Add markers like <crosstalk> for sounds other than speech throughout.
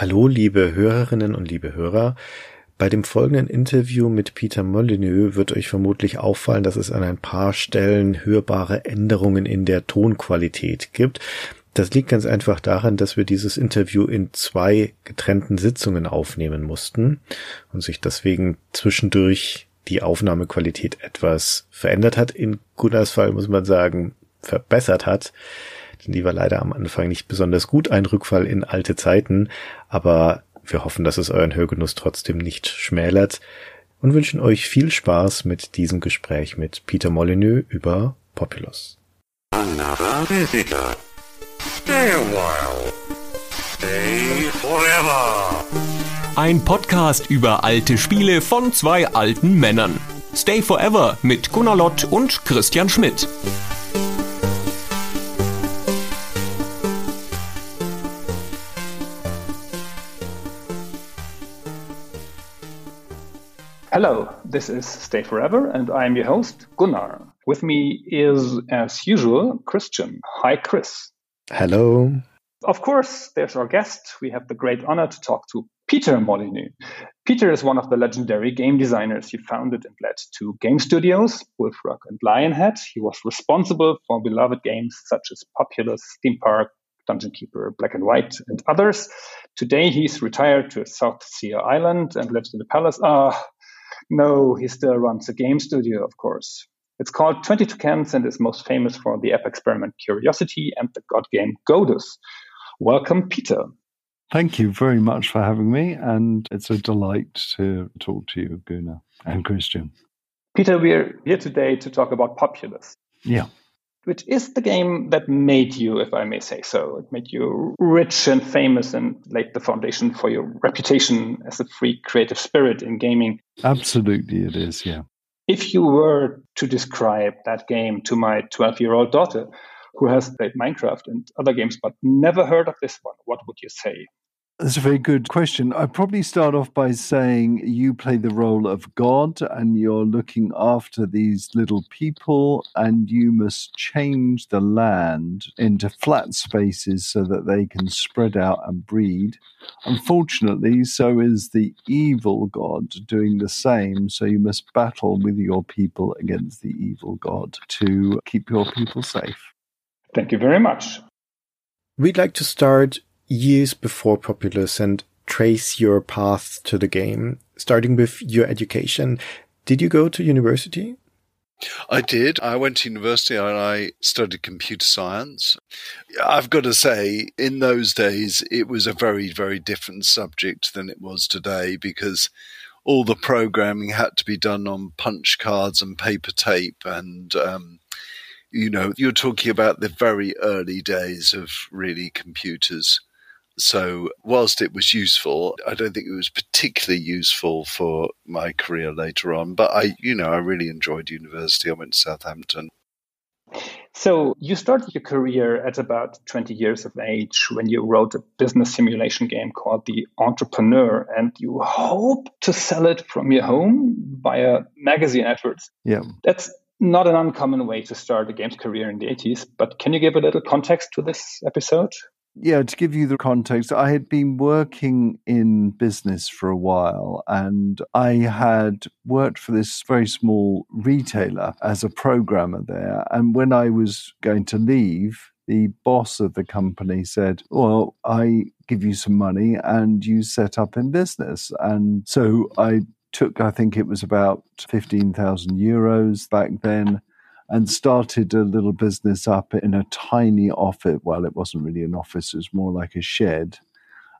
Hallo, liebe Hörerinnen und liebe Hörer. Bei dem folgenden Interview mit Peter Molyneux wird euch vermutlich auffallen, dass es an ein paar Stellen hörbare Änderungen in der Tonqualität gibt. Das liegt ganz einfach daran, dass wir dieses Interview in zwei getrennten Sitzungen aufnehmen mussten und sich deswegen zwischendurch die Aufnahmequalität etwas verändert hat. In Gunnars Fall muss man sagen, verbessert hat. Denn die war leider am Anfang nicht besonders gut, ein Rückfall in alte Zeiten. Aber wir hoffen, dass es euren Hörgenuss trotzdem nicht schmälert und wünschen euch viel Spaß mit diesem Gespräch mit Peter Molyneux über Populous. Another visitor. Stay a while. Stay forever. Ein Podcast über alte Spiele von zwei alten Männern. Stay Forever mit Gunnar Lott und Christian Schmidt. Hello, this is Stay Forever, and I'm your host, Gunnar. With me is, as usual, Christian. Hi, Chris. Hello. Of course, there's our guest. We have the great honor to talk to Peter Molyneux. Peter is one of the legendary game designers. He founded and led two game studios, Bullfrog and Lionhead. He was responsible for beloved games such as Populous, Theme Park, Dungeon Keeper, Black and White, and others. Today, he's retired to a South Sea Island and lives in the palace. Ah, no, he still runs a game studio, of course. It's called 22 Cans and is most famous for the app experiment Curiosity and the god game Godus. Welcome, Peter. Thank you very much for having me, and it's a delight to talk to you, Gunnar and Christian. Peter, we're here today to talk about Populous. Yeah. Which is the game that made you, if I may say so. It made you rich and famous and laid the foundation for your reputation as a free creative spirit in gaming. Absolutely, it is, yeah. If you were to describe that game to my 12 year old daughter, who has played Minecraft and other games but never heard of this one, what would you say? That's a very good question. I'd probably start off by saying you play the role of God and you're looking after these little people, and you must change the land into flat spaces so that they can spread out and breed. Unfortunately, so is the evil God doing the same. So you must battle with your people against the evil God to keep your people safe. Thank you very much. We'd like to start years before Populous and trace your path to the game, starting with your education. Did you go to university? I did. I went to university and I studied computer science. I've got to say, in those days, it was a very, very different subject than it was today because all the programming had to be done on punch cards and paper tape. And, um, you know, you're talking about the very early days of really computers. So, whilst it was useful, I don't think it was particularly useful for my career later on. But I, you know, I really enjoyed university. I went to Southampton. So, you started your career at about 20 years of age when you wrote a business simulation game called The Entrepreneur, and you hope to sell it from your home via magazine adverts. Yeah. That's not an uncommon way to start a games career in the 80s, but can you give a little context to this episode? Yeah, to give you the context, I had been working in business for a while and I had worked for this very small retailer as a programmer there. And when I was going to leave, the boss of the company said, Well, I give you some money and you set up in business. And so I took, I think it was about 15,000 euros back then and started a little business up in a tiny office. Well, it wasn't really an office, it was more like a shed.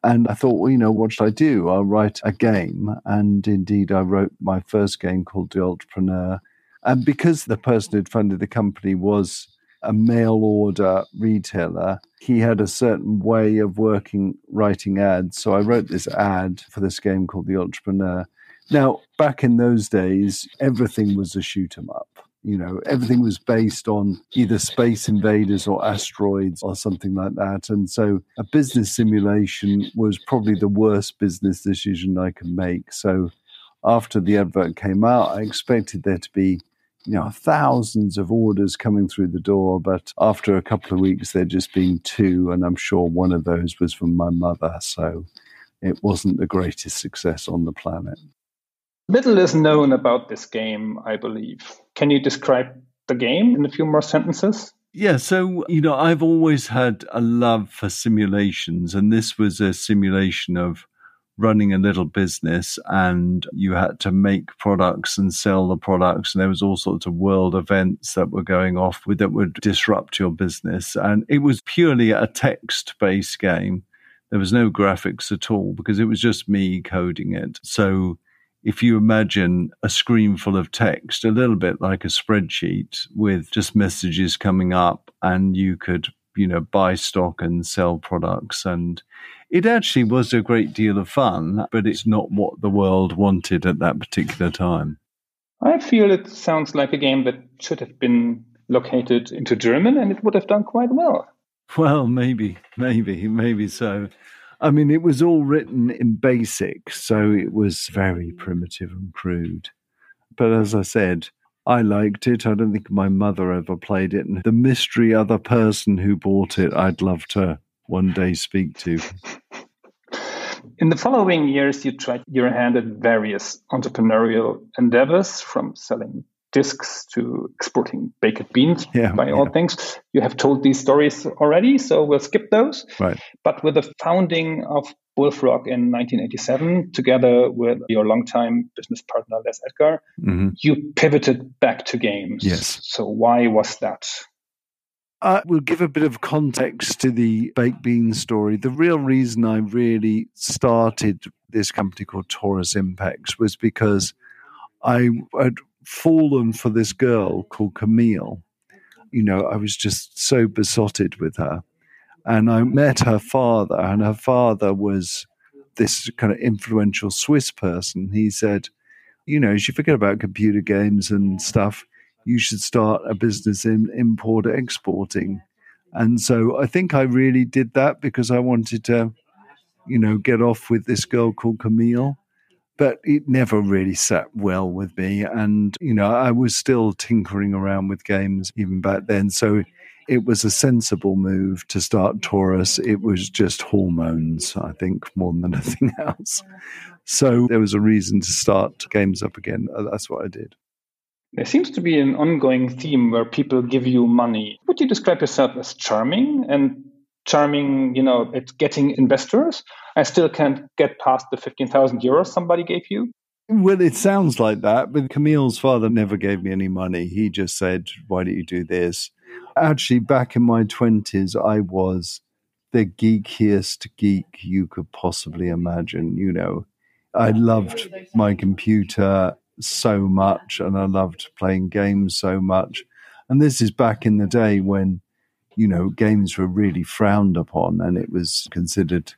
And I thought, well, you know, what should I do? I'll write a game. And indeed, I wrote my first game called The Entrepreneur. And because the person who'd funded the company was a mail order retailer, he had a certain way of working, writing ads. So I wrote this ad for this game called The Entrepreneur. Now, back in those days, everything was a shoot 'em up. You know, everything was based on either space invaders or asteroids or something like that. And so a business simulation was probably the worst business decision I could make. So after the advert came out, I expected there to be you know, thousands of orders coming through the door, but after a couple of weeks, there just been two, and I'm sure one of those was from my mother. So it wasn't the greatest success on the planet. Little is known about this game, I believe. Can you describe the game in a few more sentences? Yeah, so, you know, I've always had a love for simulations, and this was a simulation of running a little business and you had to make products and sell the products and there was all sorts of world events that were going off with that would disrupt your business and it was purely a text based game there was no graphics at all because it was just me coding it so if you imagine a screen full of text, a little bit like a spreadsheet with just messages coming up, and you could, you know, buy stock and sell products. And it actually was a great deal of fun, but it's not what the world wanted at that particular time. I feel it sounds like a game that should have been located into German and it would have done quite well. Well, maybe, maybe, maybe so. I mean, it was all written in BASIC, so it was very mm. primitive and crude. But as I said, I liked it. I don't think my mother ever played it. And the mystery other person who bought it, I'd love to one day speak to. In the following years, you tried your hand at various entrepreneurial endeavors from selling discs to exporting baked beans yeah, by yeah. all things. You have told these stories already, so we'll skip those. Right. But with the founding of Bullfrog in 1987, together with your longtime business partner Les Edgar, mm-hmm. you pivoted back to games. Yes. So why was that? I will give a bit of context to the baked bean story. The real reason I really started this company called Taurus Impex was because I had fallen for this girl called Camille. You know, I was just so besotted with her. And I met her father, and her father was this kind of influential Swiss person. He said, You know, you should forget about computer games and stuff. You should start a business in import exporting. And so I think I really did that because I wanted to, you know, get off with this girl called Camille but it never really sat well with me. And, you know, I was still tinkering around with games even back then. So it was a sensible move to start Taurus. It was just hormones, I think, more than <laughs> anything else. So there was a reason to start games up again. Uh, that's what I did. There seems to be an ongoing theme where people give you money. Would you describe yourself as charming and charming, you know, at getting investors? I still can't get past the 15,000 euros somebody gave you. Well, it sounds like that, but Camille's father never gave me any money. He just said, Why don't you do this? Actually, back in my 20s, I was the geekiest geek you could possibly imagine. You know, I loved my computer so much and I loved playing games so much. And this is back in the day when, you know, games were really frowned upon and it was considered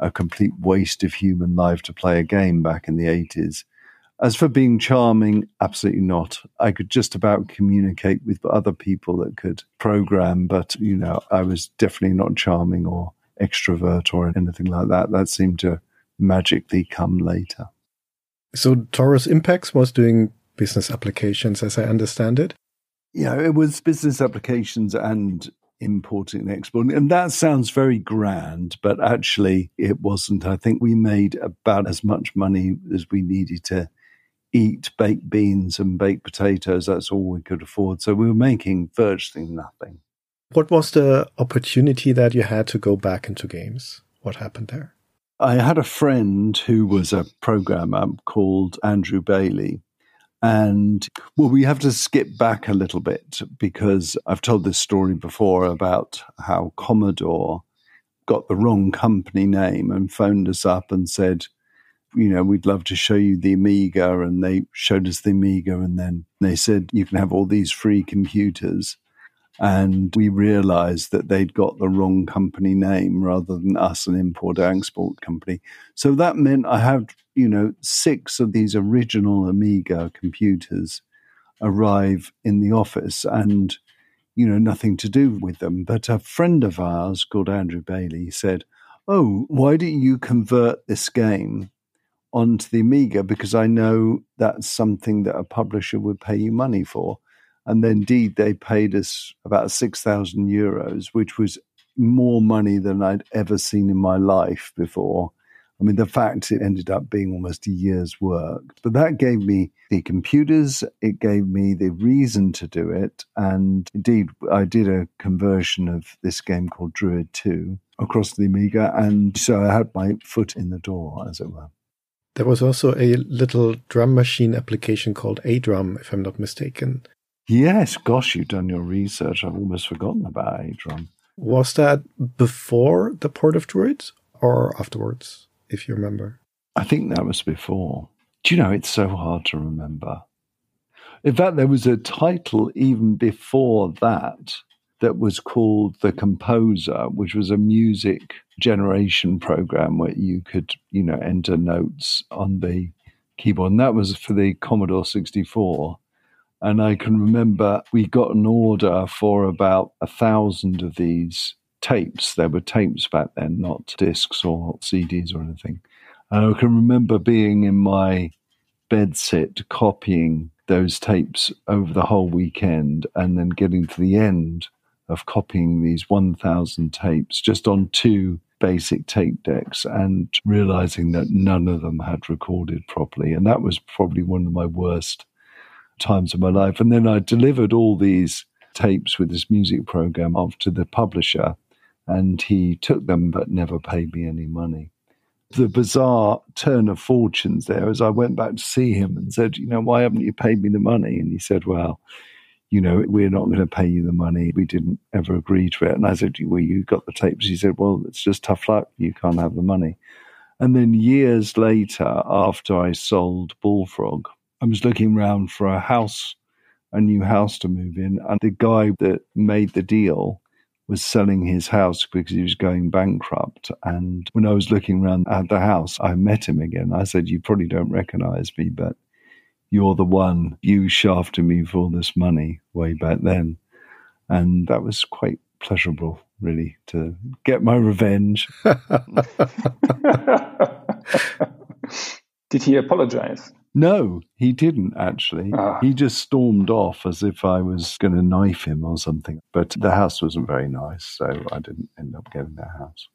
a complete waste of human life to play a game back in the 80s. As for being charming, absolutely not. I could just about communicate with other people that could program, but you know, I was definitely not charming or extrovert or anything like that. That seemed to magically come later. So Taurus Impex was doing business applications as I understand it? Yeah, it was business applications and importing and exporting. And that sounds very grand, but actually it wasn't. I think we made about as much money as we needed to eat baked beans and baked potatoes. That's all we could afford. So we were making virtually nothing. What was the opportunity that you had to go back into games? What happened there? I had a friend who was a programmer called Andrew Bailey, and well, we have to skip back a little bit because I've told this story before about how Commodore got the wrong company name and phoned us up and said, you know, we'd love to show you the Amiga. And they showed us the Amiga. And then they said, you can have all these free computers. And we realized that they'd got the wrong company name rather than us, an import export company. So that meant I had, you know, six of these original Amiga computers arrive in the office and, you know, nothing to do with them. But a friend of ours called Andrew Bailey said, Oh, why don't you convert this game onto the Amiga? Because I know that's something that a publisher would pay you money for. And indeed, they paid us about 6,000 euros, which was more money than I'd ever seen in my life before. I mean, the fact it ended up being almost a year's work, but that gave me the computers, it gave me the reason to do it. And indeed, I did a conversion of this game called Druid 2 across the Amiga. And so I had my foot in the door, as it were. There was also a little drum machine application called A Drum, if I'm not mistaken. Yes, gosh, you've done your research. I've almost forgotten about A Drum. Was that before the port of Druid or afterwards? if you remember? I think that was before. Do you know, it's so hard to remember. In fact, there was a title even before that that was called The Composer, which was a music generation program where you could, you know, enter notes on the keyboard. And that was for the Commodore 64. And I can remember we got an order for about a thousand of these tapes. There were tapes back then, not discs or CDs or anything. And I can remember being in my bedsit copying those tapes over the whole weekend and then getting to the end of copying these 1,000 tapes just on two basic tape decks and realizing that none of them had recorded properly. And that was probably one of my worst times of my life. And then I delivered all these tapes with this music program off to the publisher and he took them but never paid me any money. The bizarre turn of fortunes there as I went back to see him and said, You know, why haven't you paid me the money? And he said, Well, you know, we're not going to pay you the money. We didn't ever agree to it. And I said, Well, you got the tapes. He said, Well, it's just tough luck. You can't have the money. And then years later, after I sold Bullfrog, I was looking around for a house, a new house to move in. And the guy that made the deal was selling his house because he was going bankrupt. And when I was looking around at the house, I met him again. I said, You probably don't recognize me, but you're the one. You shafted me for all this money way back then. And that was quite pleasurable, really, to get my revenge. <laughs> Did he apologize? No, he didn't actually. Ah. He just stormed off as if I was going to knife him or something. But the house wasn't very nice, so I didn't end up getting that house.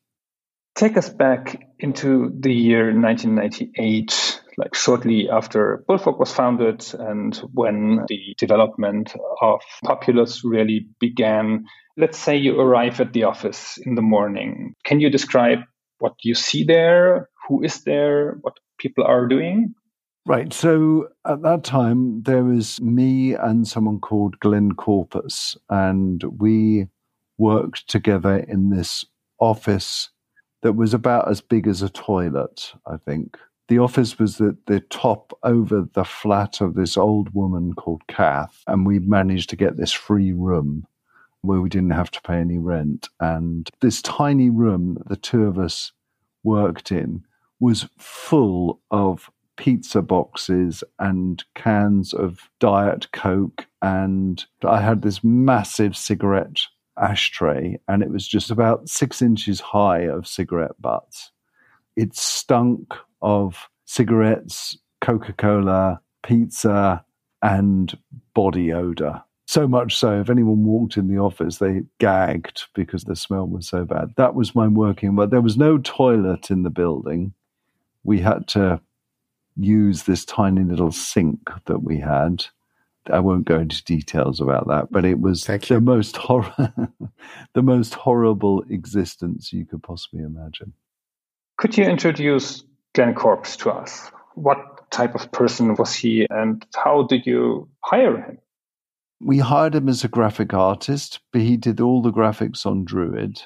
Take us back into the year 1998, like shortly after Bullfrog was founded and when the development of Populous really began. Let's say you arrive at the office in the morning. Can you describe what you see there? Who is there? What people are doing? Right. So at that time, there was me and someone called Glenn Corpes, and we worked together in this office that was about as big as a toilet, I think. The office was at the top over the flat of this old woman called Kath, and we managed to get this free room where we didn't have to pay any rent. And this tiny room that the two of us worked in was full of pizza boxes and cans of Diet Coke. And I had this massive cigarette ashtray, and it was just about six inches high of cigarette butts. It stunk of cigarettes, Coca Cola, pizza, and body odor. So much so, if anyone walked in the office, they gagged because the smell was so bad. That was my working. But there was no toilet in the building. We had to use this tiny little sink that we had. I won't go into details about that, but it was the most hor- <laughs> the most horrible existence you could possibly imagine. Could you introduce Glenn Corpes to us? What type of person was he, and how did you hire him? We hired him as a graphic artist, but he did all the graphics on Druid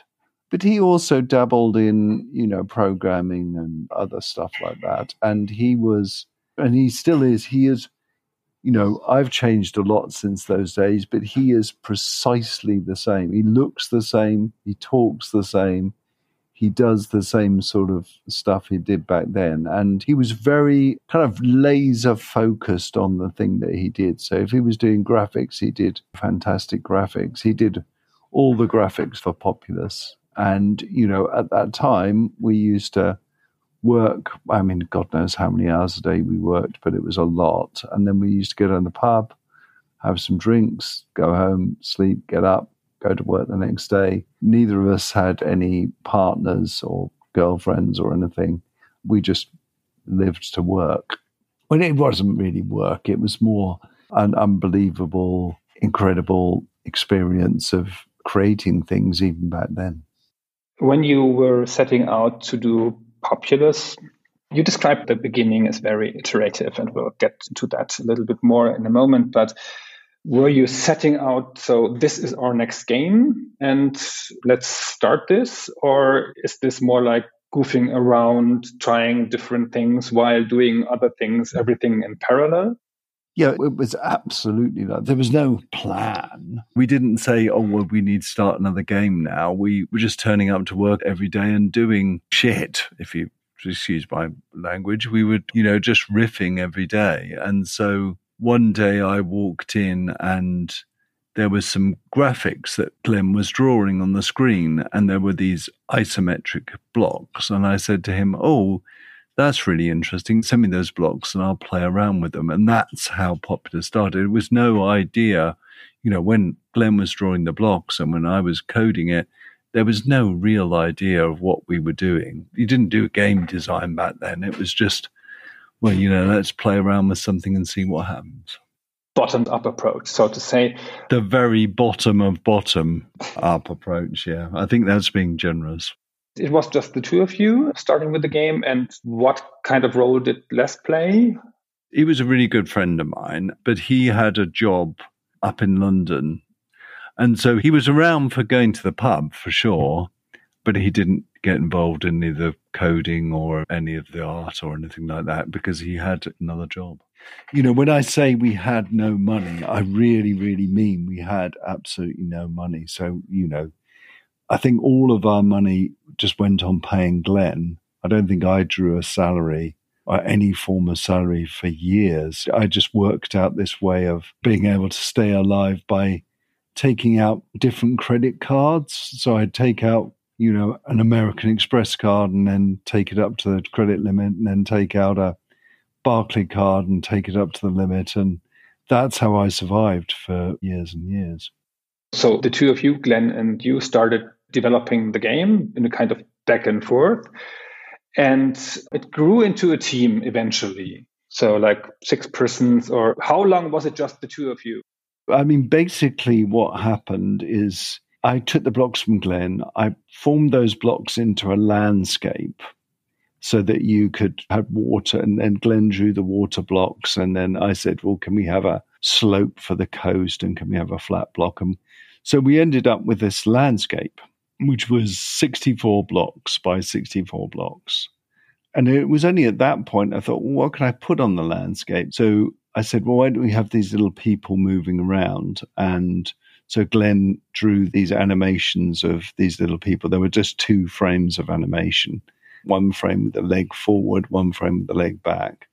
but he also dabbled in you know programming and other stuff like that. And he was and he still is. He is you know i've changed a lot since those days but he is precisely the same. He looks the same. He talks the same. He does the same sort of stuff he did back then. And he was very kind of laser focused on the thing that he did. So if he was doing graphics he did fantastic graphics. He did all the graphics for populous and, you know, at that time, we used to work. I mean, God knows how many hours a day we worked, but it was a lot. And then we used to go down the pub, have some drinks, go home, sleep, get up, go to work the next day. Neither of us had any partners or girlfriends or anything. we just lived to work. When it wasn't really work, it was more an unbelievable, incredible experience of creating things even back then. When you were setting out to do Populous, you described the beginning as very iterative, and we'll get to that a little bit more in a moment. But were you setting out, so this is our next game, and let's start this? Or is this more like goofing around, trying different things while doing other things, everything in parallel? Yeah, it was absolutely that. There was no plan. We didn't say, oh, well, we need to start another game now. We were just turning up to work every day and doing shit, if you excuse my language. We were, you know, just riffing every day. And so one day I walked in and there was some graphics that Glenn was drawing on the screen, and there were these isometric blocks. And I said to him, Oh, that's really interesting. Send me those blocks and I'll play around with them. And that's how Populous started. It was no idea, you know, when Glenn was drawing the blocks and when I was coding it, there was no real idea of what we were doing. You didn't do a game design back then. It was just, well, you know, let's play around with something and see what happens. Bottom up approach, so to say. The very bottom of bottom up approach, yeah. I think that's being generous. It was just the two of you starting with the game. And what kind of role did Les play? He was a really good friend of mine, but he had a job up in London. And so he was around for going to the pub for sure, but he didn't get involved in either coding or any of the art or anything like that because he had another job. You know, when I say we had no money, I really, really mean we had absolutely no money. So, you know, I think all of our money just went on paying Glenn. I don't think I drew a salary or any form of salary for years. I just worked out this way of being able to stay alive by taking out different credit cards. So I'd take out, you know, an American Express card and then take it up to the credit limit and then take out a Barclay card and take it up to the limit. And that's how I survived for years and years. So the two of you, Glenn and you, started developing the game in a kind of back and forth. And it grew into a team eventually. So, like six persons, or how long was it just the two of you? I mean, basically, what happened is I took the blocks from Glenn, I formed those blocks into a landscape so that you could have water. And then Glenn drew the water blocks. And then I said, well, can we have a slope for the coast? And can we have a flat block? And so we ended up with this landscape which was 64 blocks by 64 blocks. And it was only at that point I thought, well, what can I put on the landscape? So I said, well, why don't we have these little people moving around? And so Glenn drew these animations of these little people. There were just two frames of animation one frame with the leg forward, one frame with the leg back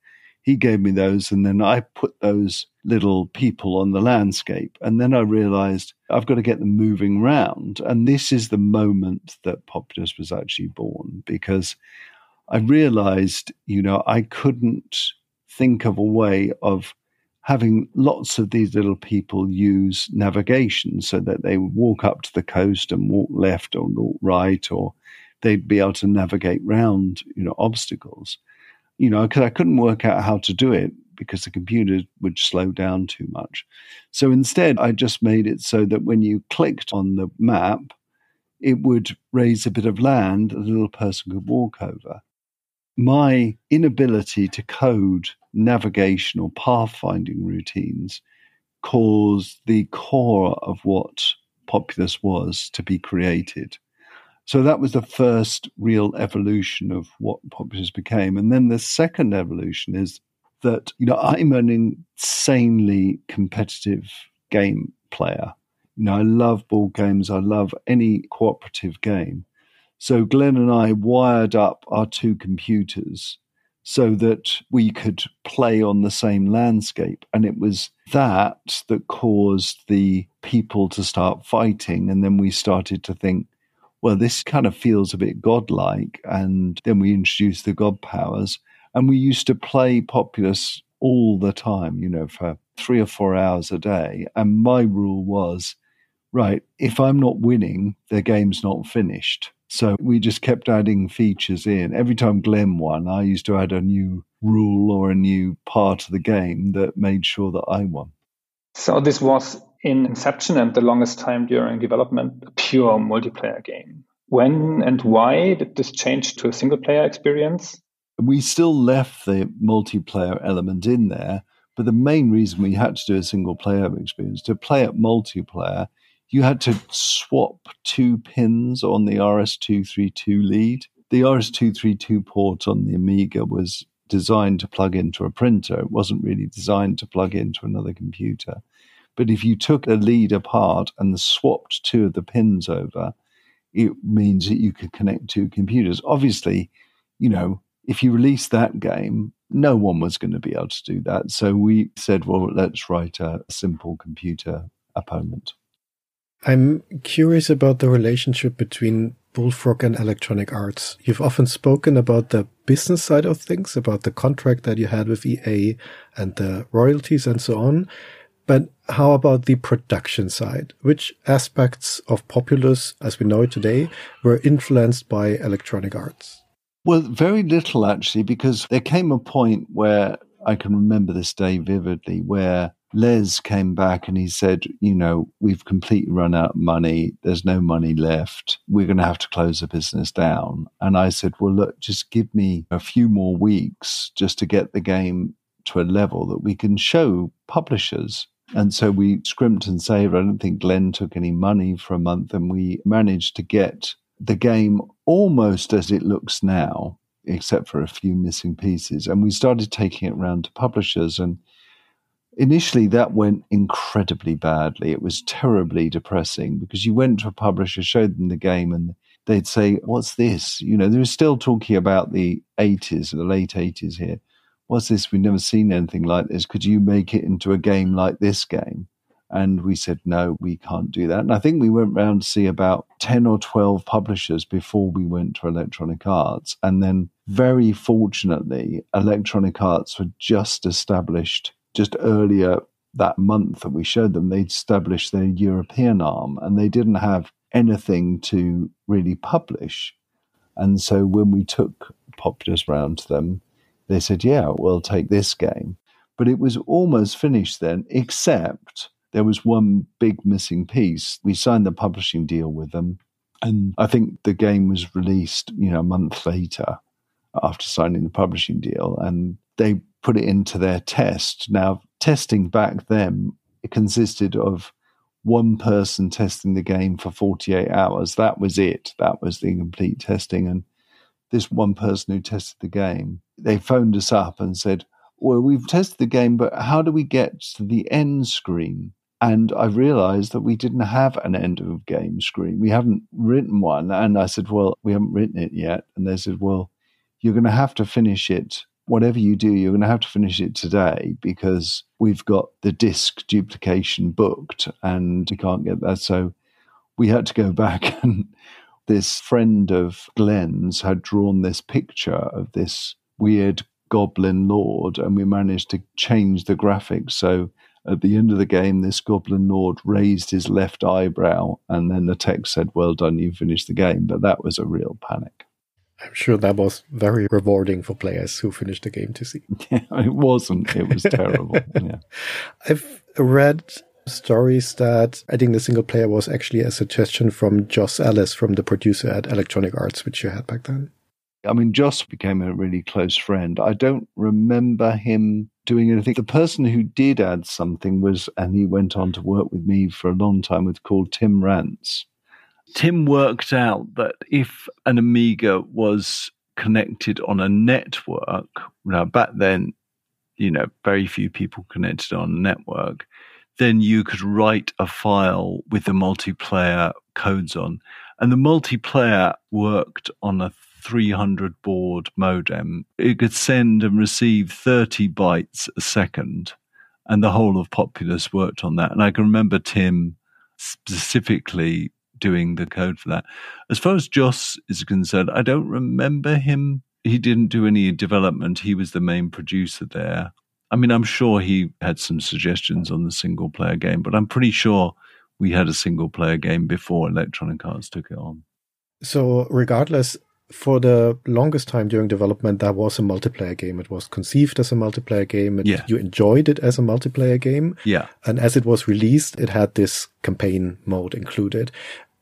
he gave me those and then I put those little people on the landscape. And then I realized I've got to get them moving round. And this is the moment that Populous was actually born because I realized, you know, I couldn't think of a way of having lots of these little people use navigation so that they would walk up to the coast and walk left or walk right or they'd be able to navigate round, you know, obstacles you know, because I couldn't work out how to do it because the computer would slow down too much. So instead, I just made it so that when you clicked on the map, it would raise a bit of land a little person could walk over. My inability to code navigation or pathfinding routines caused the core of what Populous was to be created. So that was the first real evolution of what Populous became. And then the second evolution is that, you know, I'm an insanely competitive game player. You know, I love board games. I love any cooperative game. So Glenn and I wired up our two computers so that we could play on the same landscape. And it was that that caused the people to start fighting. And then we started to think, well, this kind of feels a bit godlike. And then we introduced the god powers. And we used to play Populous all the time, you know, for three or four hours a day. And my rule was right, if I'm not winning, the game's not finished. So we just kept adding features in. Every time Glenn won, I used to add a new rule or a new part of the game that made sure that I won. So this was in inception and the longest time during development, a pure multiplayer game. When and why did this change to a single player experience? We still left the multiplayer element in there, but the main reason we had to do a single player experience to play it multiplayer, you had to swap two pins on the RS232 lead. The RS232 port on the Amiga was designed to plug into a printer. It wasn't really designed to plug into another computer. But if you took a lead apart and swapped two of the pins over, it means that you could connect two computers. Obviously, you know, if you release that game, no one was going to be able to do that. So we said, well, let's write a simple computer opponent. I'm curious about the relationship between Bullfrog and Electronic Arts. You've often spoken about the business side of things, about the contract that you had with EA and the royalties and so on. But how about the production side? Which aspects of Populous, as we know it today, were influenced by Electronic Arts? Well, very little actually, because there came a point where I can remember this day vividly where Les came back and he said, You know, we've completely run out of money. There's no money left. We're going to have to close the business down. And I said, Well, look, just give me a few more weeks just to get the game to a level that we can show publishers. And so we scrimped and saved. I don't think Glenn took any money for a month, and we managed to get the game almost as it looks now, except for a few missing pieces. And we started taking it around to publishers and initially that went incredibly badly. It was terribly depressing because you went to a publisher, showed them the game, and they'd say, What's this? You know, they were still talking about the 80s, the late 80s here. What's this? We've never seen anything like this. Could you make it into a game like this game? And we said, no, we can't do that. And I think we went round to see about 10 or 12 publishers before we went to Electronic Arts. And then, very fortunately, Electronic Arts were just established just earlier that month that we showed them, they'd established their European arm and they didn't have anything to really publish. And so when we took Populous round to them, they said, Yeah, we'll take this game. But it was almost finished then, except there was one big missing piece. We signed the publishing deal with them. And I think the game was released, you know, a month later after signing the publishing deal. And they put it into their test. Now, testing back then, it consisted of one person testing the game for 48 hours. That was it. That was the complete testing. And this one person who tested the game, they phoned us up and said, Well, we've tested the game, but how do we get to the end screen? And I realized that we didn't have an end of game screen. We haven't written one. And I said, Well, we haven't written it yet. And they said, Well, you're going to have to finish it whatever you do, you're going to have to finish it today because we've got the disk duplication booked and we can't get that. So we had to go <laughs> back and this friend of Glenn's had drawn this picture of this weird goblin lord and we managed to change the graphics. So at the end of the game, this goblin lord raised his left eyebrow and then the text said, well done, you finished the game. But that was a real panic. I'm sure that was very rewarding for players who finished the game to see. Yeah, <laughs> it wasn't. It was <laughs> terrible. Yeah. I've read stories that I think the single player was actually a suggestion from Joss Ellis, from the producer at Electronic Arts, which you had back then. I mean, Joss became a really close friend. I don't remember him doing anything. The person who did add something was, and he went on to work with me for a long time, with called Tim Rance. Tim worked out that if an Amiga was connected on a network, now back then, you know, very few people connected on a network, then you could write a file with the multiplayer codes on. And the multiplayer worked on a 300 baud modem. It could send and receive 30 bytes a second. And the whole of Populous worked on that. And I can remember Tim specifically doing the code for that. As far as Joss is concerned, I don't remember him. He didn't do any development. He was the main producer there. I mean, I'm sure he had some suggestions on the single player game, but I'm pretty sure we had a single player game before Electronic Arts took it on. So, regardless, for the longest time during development, that was a multiplayer game. It was conceived as a multiplayer game. Yeah. You enjoyed it as a multiplayer game. Yeah. And as it was released, it had this campaign mode included.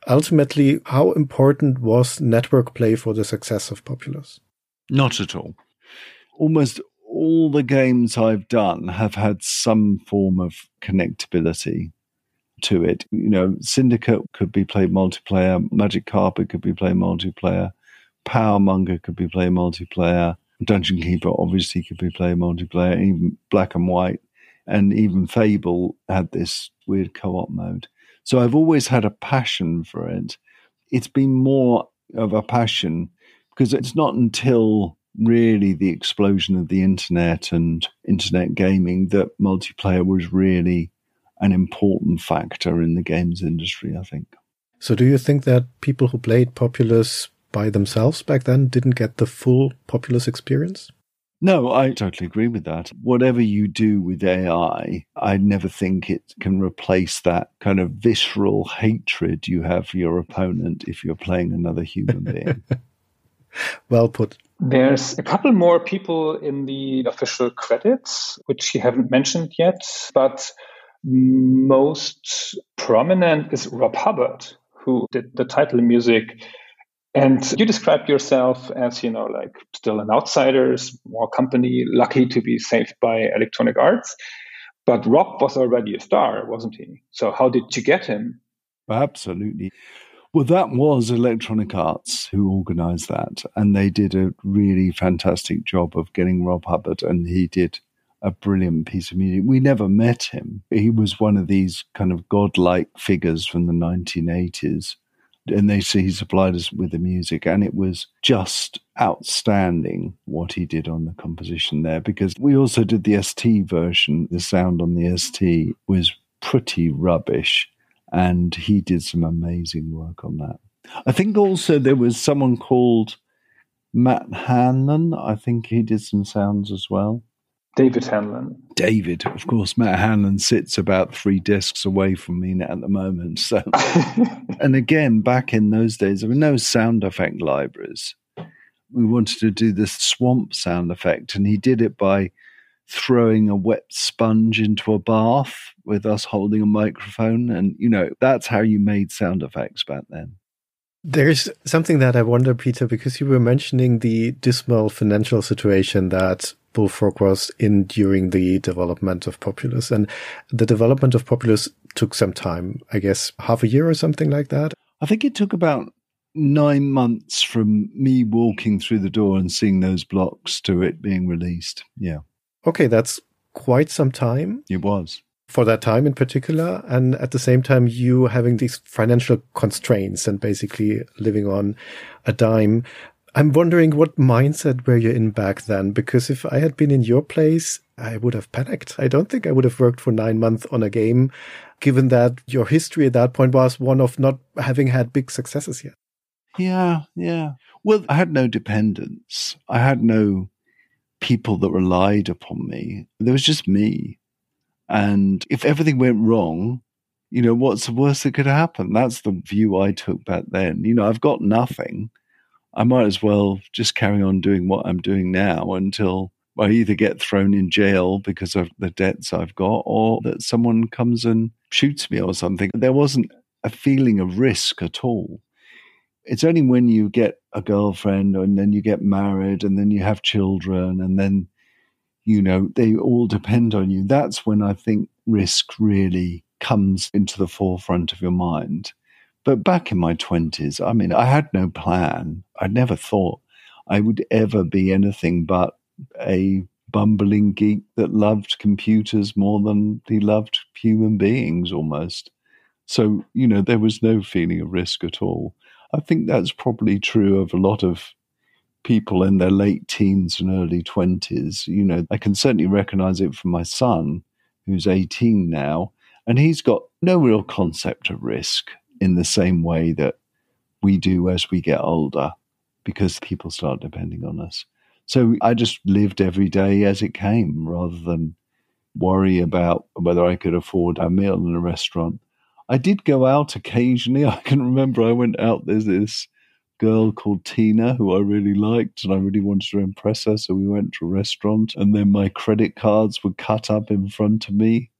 Ultimately, how important was network play for the success of Populous? Not at all. Almost all the games I've done have had some form of connectability to it. You know, Syndicate could be played multiplayer, Magic Carpet could be played multiplayer, Powermonger could be played multiplayer, Dungeon Keeper obviously could be played multiplayer, even Black and White, and even Fable had this weird co op mode. So I've always had a passion for it. It's been more of a passion because it's not until really the explosion of the internet and internet gaming that multiplayer was really an important factor in the games industry, I think. So, do you think that people who played Populous by themselves back then didn't get the full Populous experience? No, I totally agree with that. Whatever you do with AI, I never think it can replace that kind of visceral hatred you have for your opponent if you're playing another human being. <laughs> well put. There's a couple more people in the official credits, which you haven't mentioned yet, but most prominent is Rob Hubbard, who did the title music. And you describe yourself as, you know, like still an outsider, small company, lucky to be saved by Electronic Arts. But Rob was already a star, wasn't he? So how did you get him? Absolutely. Well, that was Electronic Arts who organized that. And they did a really fantastic job of getting Rob Hubbard, and he did a brilliant piece of music. We never met him. He was one of these kind of godlike figures from the 1980s. And they say he supplied us with the music, and it was just outstanding what he did on the composition there. Because we also did the ST version. The sound on the ST was pretty rubbish, and he did some amazing work on that. I think also there was someone called Matt Hanlon. I think he did some sounds as well. David Hanlon. David, of course, Matt Hanlon sits about three desks away from me at the moment. So, <laughs> and again, back in those days, there were no sound effect libraries. We wanted to do this swamp sound effect, and he did it by throwing a wet sponge into a bath with us holding a microphone. And, you know, that's how you made sound effects back then. There's something that I wonder, Peter, because you were mentioning the dismal financial situation that Bullfrog was in during the development of Populous. And the development of Populous took some time, I guess half a year or something like that. I think it took about nine months from me walking through the door and seeing those blocks to it being released. Yeah. Okay, that's quite some time. It was. For that time in particular. And at the same time, you having these financial constraints and basically living on a dime. I'm wondering what mindset were you in back then? Because if I had been in your place, I would have panicked. I don't think I would have worked for nine months on a game, given that your history at that point was one of not having had big successes yet. Yeah, yeah. Well, I had no dependents. I had no people that relied upon me. There was just me. And if everything went wrong, you know, what's the worst that could happen? That's the view I took back then. You know, I've got nothing. I might as well just carry on doing what I'm doing now until I either get thrown in jail because of the debts I've got or that someone comes and shoots me or something. There wasn't a feeling of risk at all. It's only when you get a girlfriend and then you get married and then you have children and then, you know, they all depend on you. That's when I think risk really comes into the forefront of your mind. But back in my 20s, I mean, I had no plan. I never thought I would ever be anything but a bumbling geek that loved computers more than he loved human beings almost. So, you know, there was no feeling of risk at all. I think that's probably true of a lot of people in their late teens and early 20s. You know, I can certainly recognize it from my son, who's 18 now, and he's got no real concept of risk in the same way that we do as we get older because people start depending on us. So I just lived every day as it came rather than worry about whether I could afford a meal in a restaurant. I did go out occasionally. <laughs> I can remember I went out. There's this girl called Tina who I really liked and I really wanted to impress her. So we went to a restaurant and then my credit cards were cut up in front of me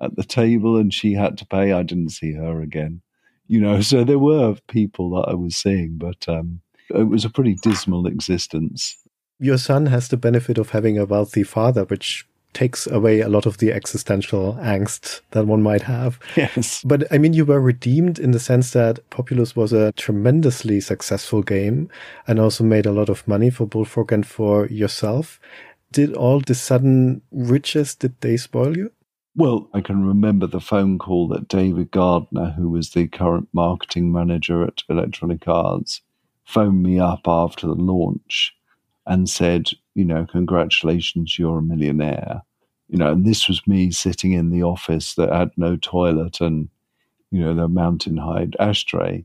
at the table and she had to pay. I didn't see her again. You know, <laughs> so there were people that I was seeing, but um, it was a pretty dismal existence. Your son has the benefit of having a wealthy father, which takes away a lot of the existential angst that one might have. Yes. But I mean, you were redeemed in the sense that Populous was a tremendously successful game and also made a lot of money for Bullfrog and for yourself. Did all the sudden riches, did they spoil you? Well, I can remember the phone call that David Gardner, who was the current marketing manager at Electronic Arts, phoned me up after the launch and said, you know, congratulations, you're a millionaire. You know, and this was me sitting in the office that had no toilet and, you know, the mountain high ashtray.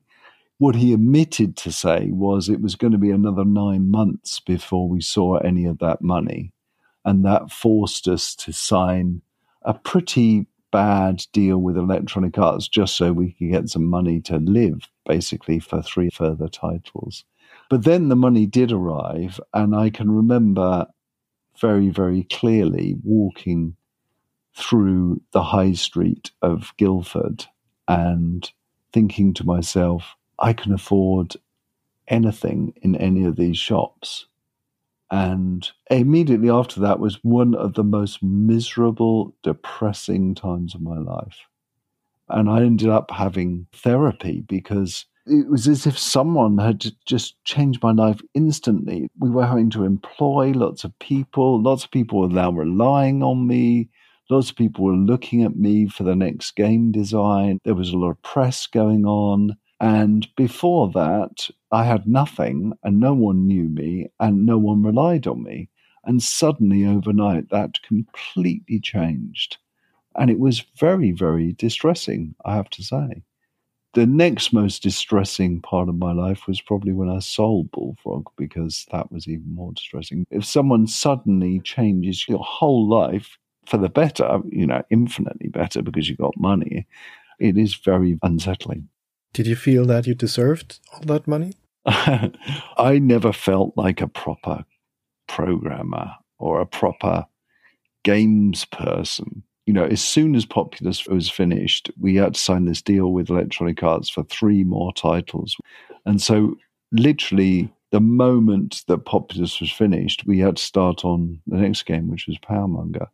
What he omitted to say was it was going to be another nine months before we saw any of that money. And that forced us to sign a pretty bad deal with Electronic Arts just so we could get some money to live, basically, for three further titles. But then the money did arrive, and I can remember very, very clearly walking through the high street of Guildford and thinking to myself, I can afford anything in any of these shops. And immediately after that was one of the most miserable, depressing times of my life. And I ended up having therapy because it was as if someone had just changed my life instantly. We were having to employ lots of people. Lots of people were now relying on me. Lots of people were looking at me for the next game design. There was a lot of press going on. And before that, I had nothing and no one knew me and no one relied on me. And suddenly, overnight, that completely changed. And it was very, very distressing, I have to say the next most distressing part of my life was probably when I sold Bullfrog because that was even more distressing. If someone suddenly changes your whole life for the better, you know, infinitely better because you got money, it is very unsettling. Did you feel that you deserved all that money? <laughs> I never felt like a proper programmer or a proper games person you know, as soon as Populous was finished, we had to sign this deal with Electronic Arts for three more titles. And so, literally, the moment that Populous was finished, we had to start on the next game, which was Powermonger.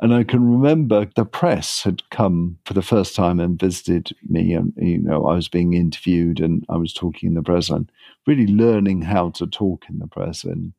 And I can remember the press had come for the first time and visited me. And, you know, I was being interviewed and I was talking in the press and really learning how to talk in the press. And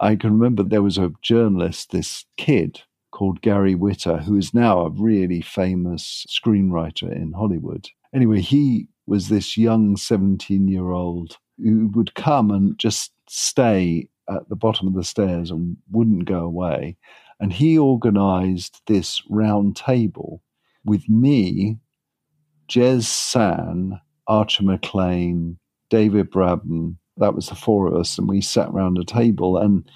I can remember there was a journalist, this kid called Gary Whitta, who is now a really famous screenwriter in Hollywood. Anyway, he was this young 17 year old who would come and just stay at the bottom of the stairs and wouldn't go away. And he organized this round table with me, Jez San, Archer Maclean, David Braben. That was the four of us. And we sat around a table and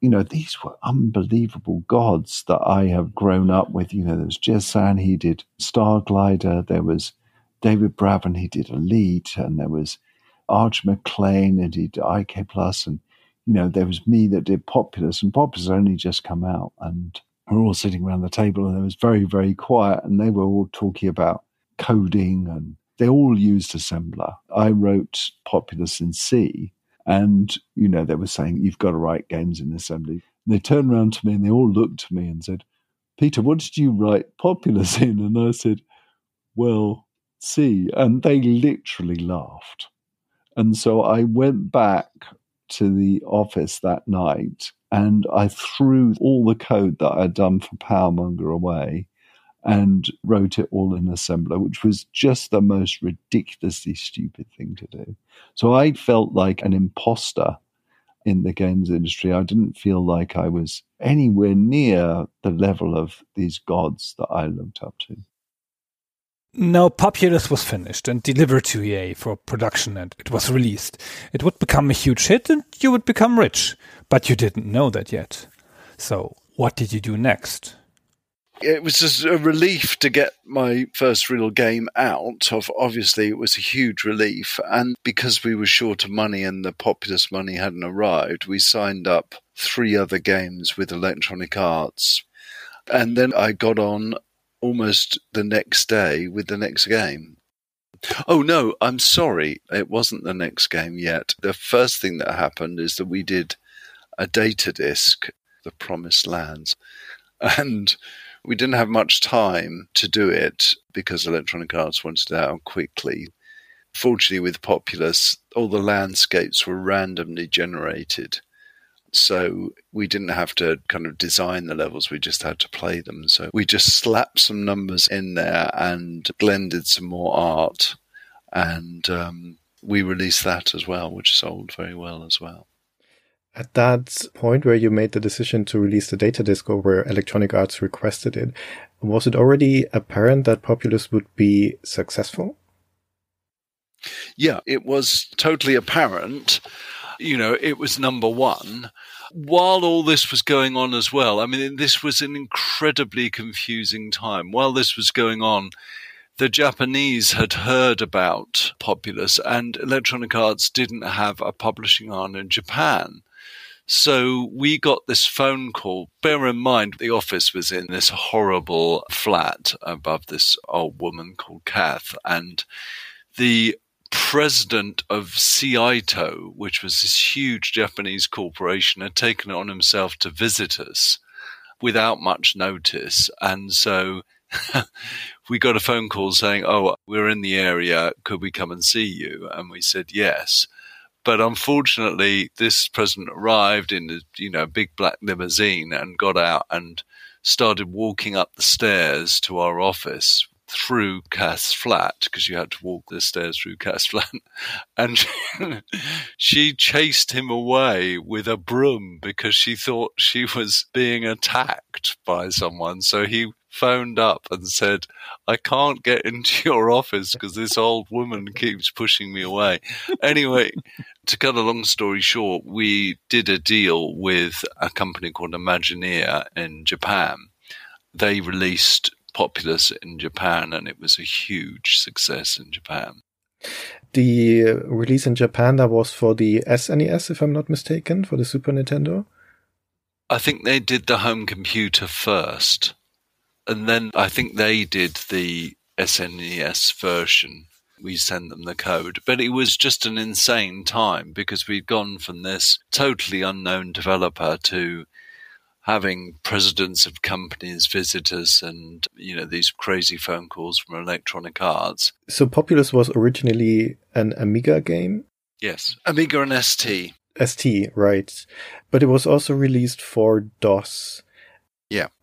you know, these were unbelievable gods that I have grown up with. You know, there's Jez San, he did Starglider. There was David Braben, he did Elite. And there was Arch Maclean, and he did IK Plus. And, you know, there was me that did Populous. And Populous only just come out. And we we're all sitting around the table, and it was very, very quiet. And they were all talking about coding, and they all used assembler. I wrote Populous in C and, you know, they were saying, you've got to write games in assembly. And they turned around to me and they all looked to me and said, Peter, what did you write Populous <laughs> in? And I said, well, C. And they literally laughed. And so I went back to the office that night and I threw all the code that I'd done for Powermonger away and wrote it all in assembler, which was just the most ridiculously stupid thing to do. So I felt like an imposter in the games industry. I didn't feel like I was anywhere near the level of these gods that I looked up to. Now, Populous was finished and delivered to EA for production and it was released. It would become a huge hit and you would become rich, but you didn't know that yet. So, what did you do next? It was just a relief to get my first real game out of obviously it was a huge relief. And because we were short of money and the Populous money hadn't arrived we signed up three other games with Electronic Arts. And then i got on almost the next day with the next game. Oh no i'm sorry. It wasn't the next game yet. The first thing that happened is that we did a data disk the promised lands and we didn't have much time to do it because Electronic Arts wanted it out quickly. Fortunately, with Populous, all the landscapes were randomly generated. So we didn't have to kind of design the levels, we just had to play them. So we just slapped some numbers in there and blended some more art. And um, we released that as well, which sold very well as well. At that point where you made the decision to release the data disk or where Electronic Arts requested it, was it already apparent that Populous would be successful? Yeah, it was totally apparent. You know, it was number one. While all this was going on as well, I mean, this was an incredibly confusing time. While this was going on, the Japanese had heard about Populous and Electronic Arts didn't have a publishing arm in Japan. So we got this phone call. Bear in mind, the office was in this horrible flat above this old woman called Kath. And the president of Seito, which was this huge Japanese corporation, had taken it on himself to visit us without much notice. And so <laughs> we got a phone call saying, Oh, we're in the area. Could we come and see you? And we said, Yes. But unfortunately, this president arrived in a you know big black limousine and got out and started walking up the stairs to our office through Kath's flat because you had to walk the stairs through Kath's <laughs> flat, and <laughs> she chased him away with a broom because she thought she was being attacked by someone. So he phoned up and said, I can't get into <laughs> your office because this old woman keeps pushing me away. Anyway, to cut a long story short, we did a deal with a company called Imagineer in Japan. They released Populous in Japan and it was a huge success in Japan. The release in Japan that was for the SNES, if I'm not mistaken, for the Super Nintendo. I think they did the home computer first and then I think they did the SNES version. We sent them the code, but it was just an insane time because we'd gone from this totally unknown developer to having presidents of companies visit us and you know these crazy phone calls from Electronic Arts. So Populous was originally an Amiga game? Yes. Amiga and st st right. But it was also released for dos.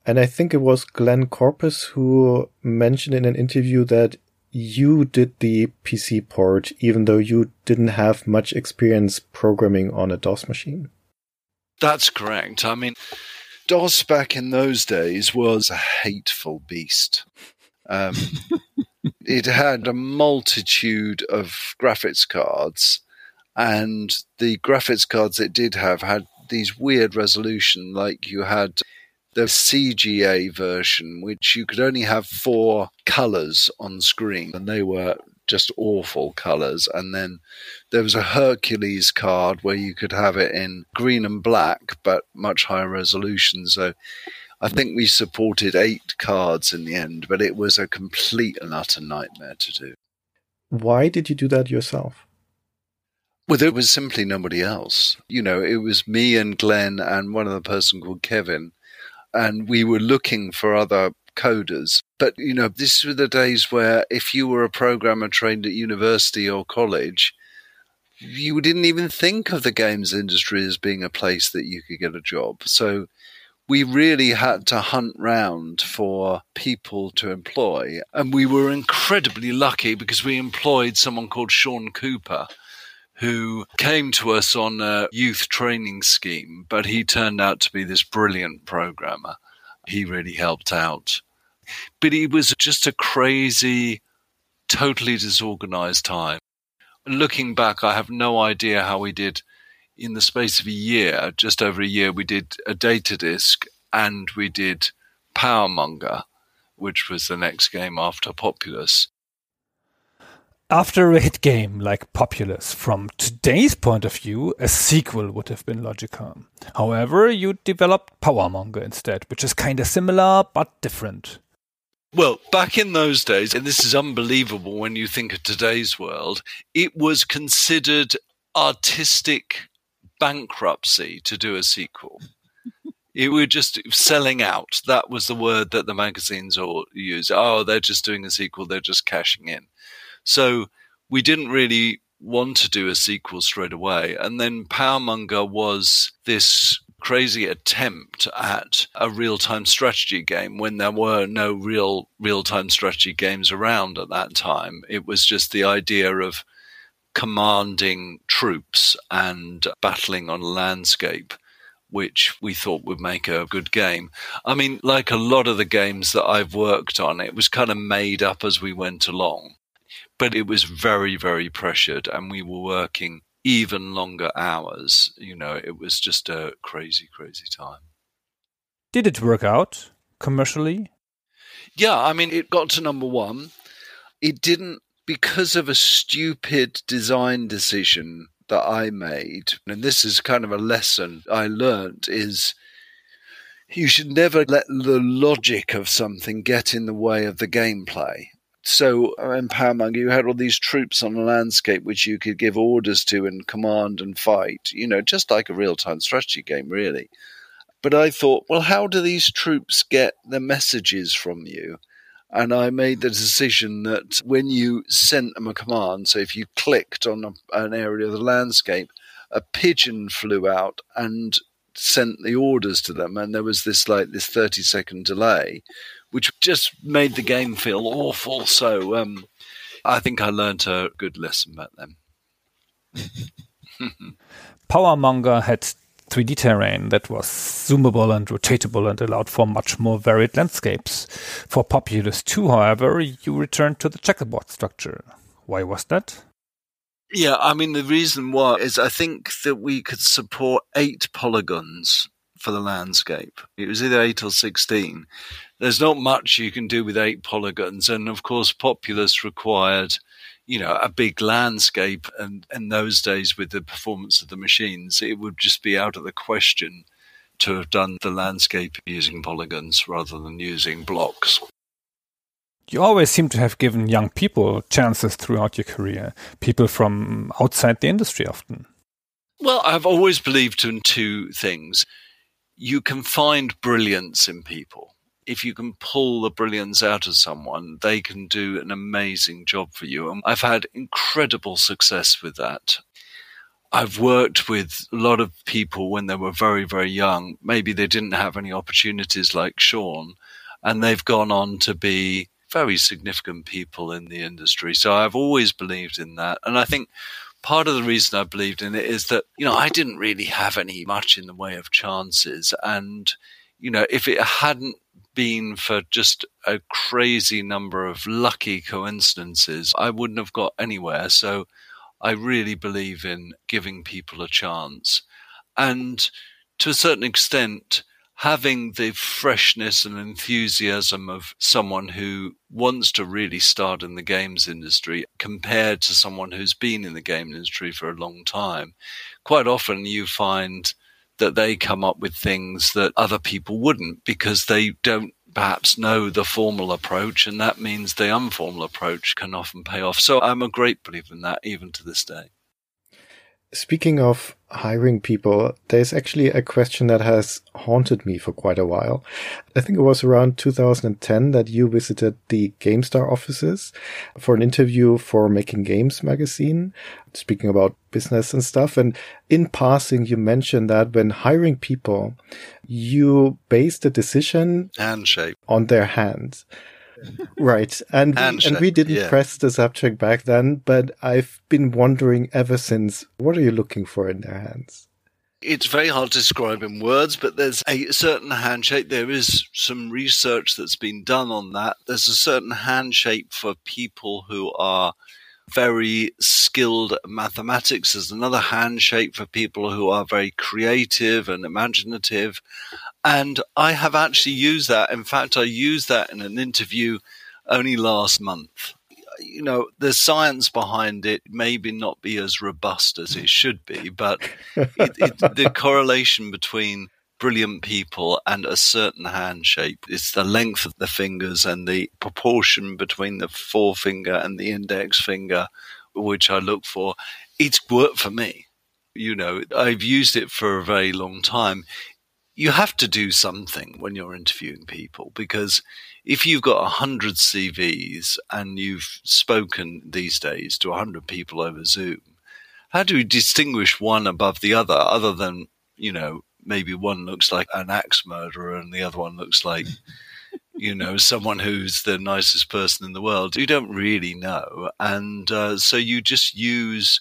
And I think it was Glenn Corpes who mentioned in an interview that you did the PC port, even though you didn't have much experience programming on a DOS machine. That's correct. I mean, DOS back in those days was a hateful beast. Um, <laughs> it had a multitude of graphics cards, and the graphics cards it did have had these weird resolution, like you had the CGA version, which you could only have four colors on screen, and they were just awful colors. And then there was a Hercules card where you could have it in green and black, but much higher resolution. So I think we supported eight cards in the end, but it was a complete and utter nightmare to do. Why did you do that yourself? Well, there was simply nobody else. You know, it was me and Glenn and one other person called Kevin and we were looking for other coders. But, you know, these were the days where if you were a programmer trained at university or college, you didn't even think of the games industry as being a place that you could get a job. So we really had to hunt round for people to employ. And we were incredibly lucky because we employed someone called Sean Cooper who came to us on a youth training scheme, but he turned out to be this brilliant programmer. He really helped out. But it was just a crazy, totally disorganized time. Looking back, I have no idea how we did in the space of a year, just over a year, we did a data disk and we did Powermonger, which was the next game after Populous. After a hit game like Populous, from today's point of view, a sequel would have been logical. However, you developed Powermonger instead, which is kind of similar but different. Well, back in those days, and this is unbelievable when you think of today's world, it was considered artistic bankruptcy to do a sequel. it were just selling out. That was the word that the magazines all use. Oh, they're just doing a sequel, they're just cashing in. So we didn't really want to do a sequel straight away. And then Powermonger was this crazy attempt at a real time strategy game when there were no real real time strategy games around at that time. It was just the idea of commanding troops and battling on a landscape which we thought would make a good game. I mean, like a lot of the games that I've worked on, it was kind of made up as we went along but it was very, very pressured, and we were working even longer hours. You know, it was just a crazy, crazy time. Did it work out commercially? Yeah, I mean, it got to number one. It didn't because of a stupid design decision that I made. And this is kind of a lesson I learned is you should never let the logic of something get in the way of the gameplay so um, in Powermonger, you had all these troops on the landscape which you could give orders to and command and fight, you know, just like a real time strategy game, really. But I thought, well, how do these troops get the messages from you? And I made the decision that when you sent them a command, so if you clicked on a, an area of the landscape, a pigeon flew out and sent the orders to them, and there was this like this 30 second delay which just made the game feel awful. So um, I think I learned a good lesson back then. <laughs> Powermonger had 3D terrain that was zoomable and rotatable and allowed for much more varied landscapes. For Populous 2, however, you returned to the checkerboard structure. Why was that? Yeah, I mean, the reason why is I think that we could support eight polygons for the landscape. It was either eight or 16 there's not much you can do with eight polygons. And of course, Populous required, you know, a big landscape. And in those days, with the performance of the machines, it would just be out of the question to have done the landscape using polygons rather than using blocks. You always seem to have given young people chances throughout your career, people from outside the industry often. Well, I've always believed in two things. You can find brilliance in people if you can pull the brilliance out of someone, they can do an amazing job for you. And I've had incredible success with that. I've worked with a lot of people when they were very, very young. Maybe they didn't have any opportunities like Sean, and they've gone on to be very significant people in the industry. So I've always believed in that. And I think part of the reason I believed in it is that, you know, I didn't really have any much in the way of chances. And, you know, if it hadn't been for just a crazy number of lucky coincidences, I wouldn't have got anywhere. So I really believe in giving people a chance. And to a certain extent, having the freshness and enthusiasm of someone who wants to really start in the games industry compared to someone who's been in the game industry for a long time. Quite often you find that they come up with things that other people wouldn't because they don't perhaps know the formal approach, and that means the informal approach can often pay off. So I'm a great believer in that even to this day. Speaking of hiring people, there's actually a question that has haunted me for quite a while. I think it was around 2010 that you visited the GameStar offices for an interview for Making Games magazine, speaking about business and stuff. And in passing, you mentioned that when hiring people, you base the decision handshake on their hands right. And we, and we didn't yeah. press the subject back then, but I've been wondering ever since, what are you looking for in their hands? It's very hard to describe in words, but there's a certain handshake. There is some research that's been done on that. There's a certain handshake for people who are very skilled mathematics. There's another handshake for people who are very creative and imaginative. And I have actually used that. In fact, I used that in an interview only last month. You know, the science behind it maybe not be as robust as it should be, but it, it, <laughs> the correlation between brilliant people and a certain hand shape is the length of the fingers and the proportion between the forefinger and the index finger, which I look for. It's worked for me. You know, I've used it for a very long time you have to do something when you're interviewing people because if you've got 100 CVs and you've spoken these days to 100 people over Zoom, how do you distinguish one above the other, other than, you know, maybe one looks like an axe murderer and the other one looks like, <laughs> you know, someone who's the nicest person in the world? You don't really know. And uh, so you just use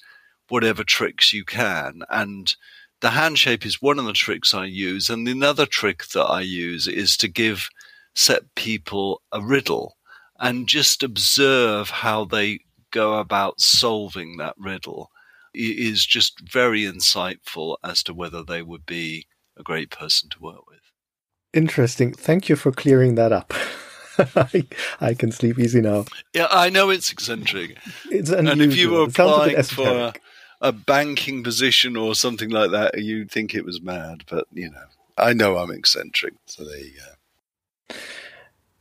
whatever tricks you can. And the hand shape is one of the tricks I use. And another trick that I use is to give set people a riddle and just observe how they go about solving that riddle it is just very insightful as to whether they would be a great person to work with. Interesting. Thank you for clearing that up. <laughs> I, I, can sleep easy now. Yeah, I know it's eccentric. It's unusual. And if you were applying for a banking position or something like that, you'd think it was mad. But you know, I know I'm eccentric, so there you go.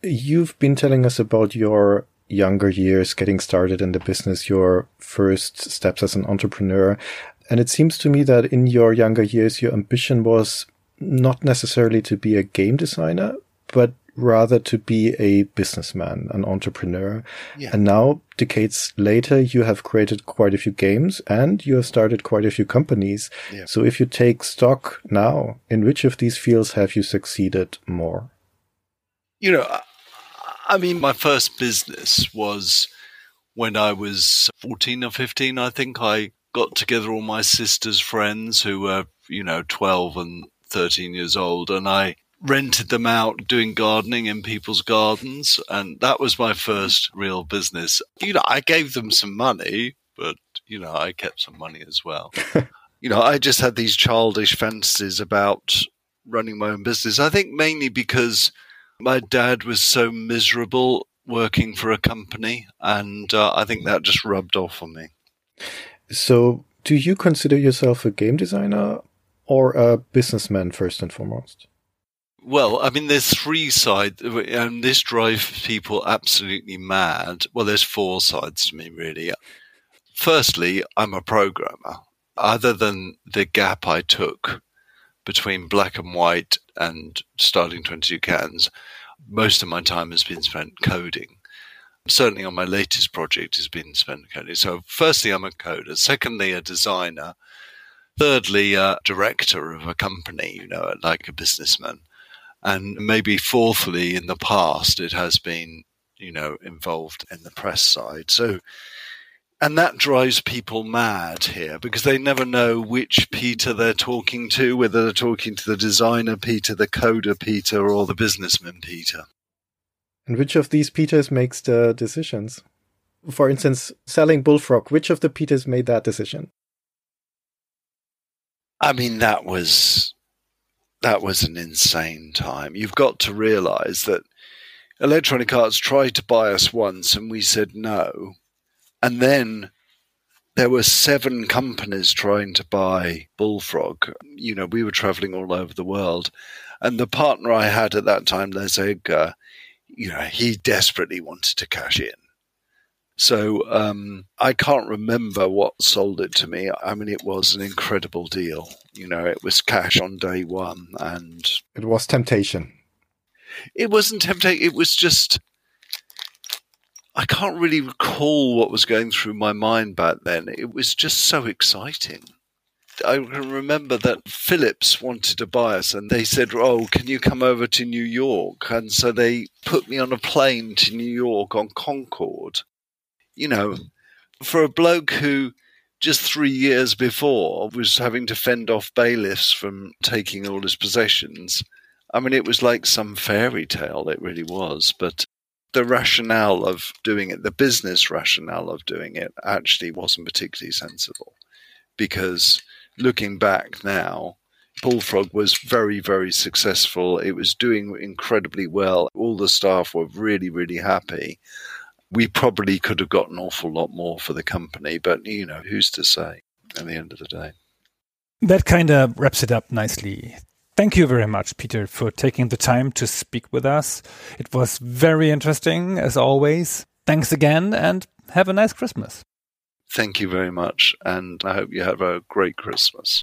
You've been telling us about your younger years, getting started in the business, your first steps as an entrepreneur. And it seems to me that in your younger years, your ambition was not necessarily to be a game designer, but rather to be a businessman, an entrepreneur. Yeah. And now, decades later, you have created quite a few games and you have started quite a few companies. Yeah. So if you take stock now, in which of these fields have you succeeded more? You know, I mean, my first business was when I was 14 or 15, I think I got together all my sister's friends who were, you know, 12 and 13 years old, and I rented them out doing gardening in people's gardens. And that was my first real business. You know, I gave them some money, but, you know, I kept some money as well. <laughs> you know, I just had these childish fantasies about running my own business. I think mainly because my dad was so miserable working for a company. And uh, I think that just rubbed off on me. So, do you consider yourself a game designer or a businessman first and foremost? Well, I mean, there's three sides, and this drives people absolutely mad. Well, there's four sides to me, really. Firstly, I'm a programmer. Other than the gap I took between black and white and starting 22 cans, most of my time has been spent coding. Certainly on my latest project has been spent coding. So, firstly, I'm a coder. Secondly, a designer. Thirdly, a director of a company, you know, like a businessman and maybe fourthly, in the past, it has been, you know, involved in the press side. So, and that drives people mad here because they never know which Peter they're talking to, whether they're talking to the designer Peter, the coder Peter, or the businessman Peter. And which of these Peters makes the decisions? For instance, selling Bullfrog, which of the Peters made that decision? I mean, that was that was an insane time. You've got to realize that Electronic Arts tried to buy us once and we said no. And then there were seven companies trying to buy Bullfrog. You know, we were traveling all over the world. And the partner I had at that time, Les Edgar, you know, he desperately wanted to cash in. So um, I can't remember what sold it to me. I mean, it was an incredible deal. You know, it was cash on day one, and it was temptation. It wasn't temptation. It was just. I can't really recall what was going through my mind back then. It was just so exciting. I can remember that Philips wanted to buy us and they said, Oh, can you come over to New York? And so they put me on a plane to New York on Concorde you know, for a bloke who just three years before was having to fend off bailiffs from taking all his possessions. I mean, it was like some fairy tale, it really was. But the rationale of doing it, the business rationale of doing it, actually wasn't particularly sensible. Because looking back now, Bullfrog was very, very successful. It was doing incredibly well. All the staff were really, really happy. We probably could have got an awful lot more for the company, but you know, who's to say at the end of the day? That kind of wraps it up nicely. Thank you very much, Peter, for taking the time to speak with us. It was very interesting, as always. Thanks again, and have a nice Christmas. Thank you very much, and I hope you have a great Christmas.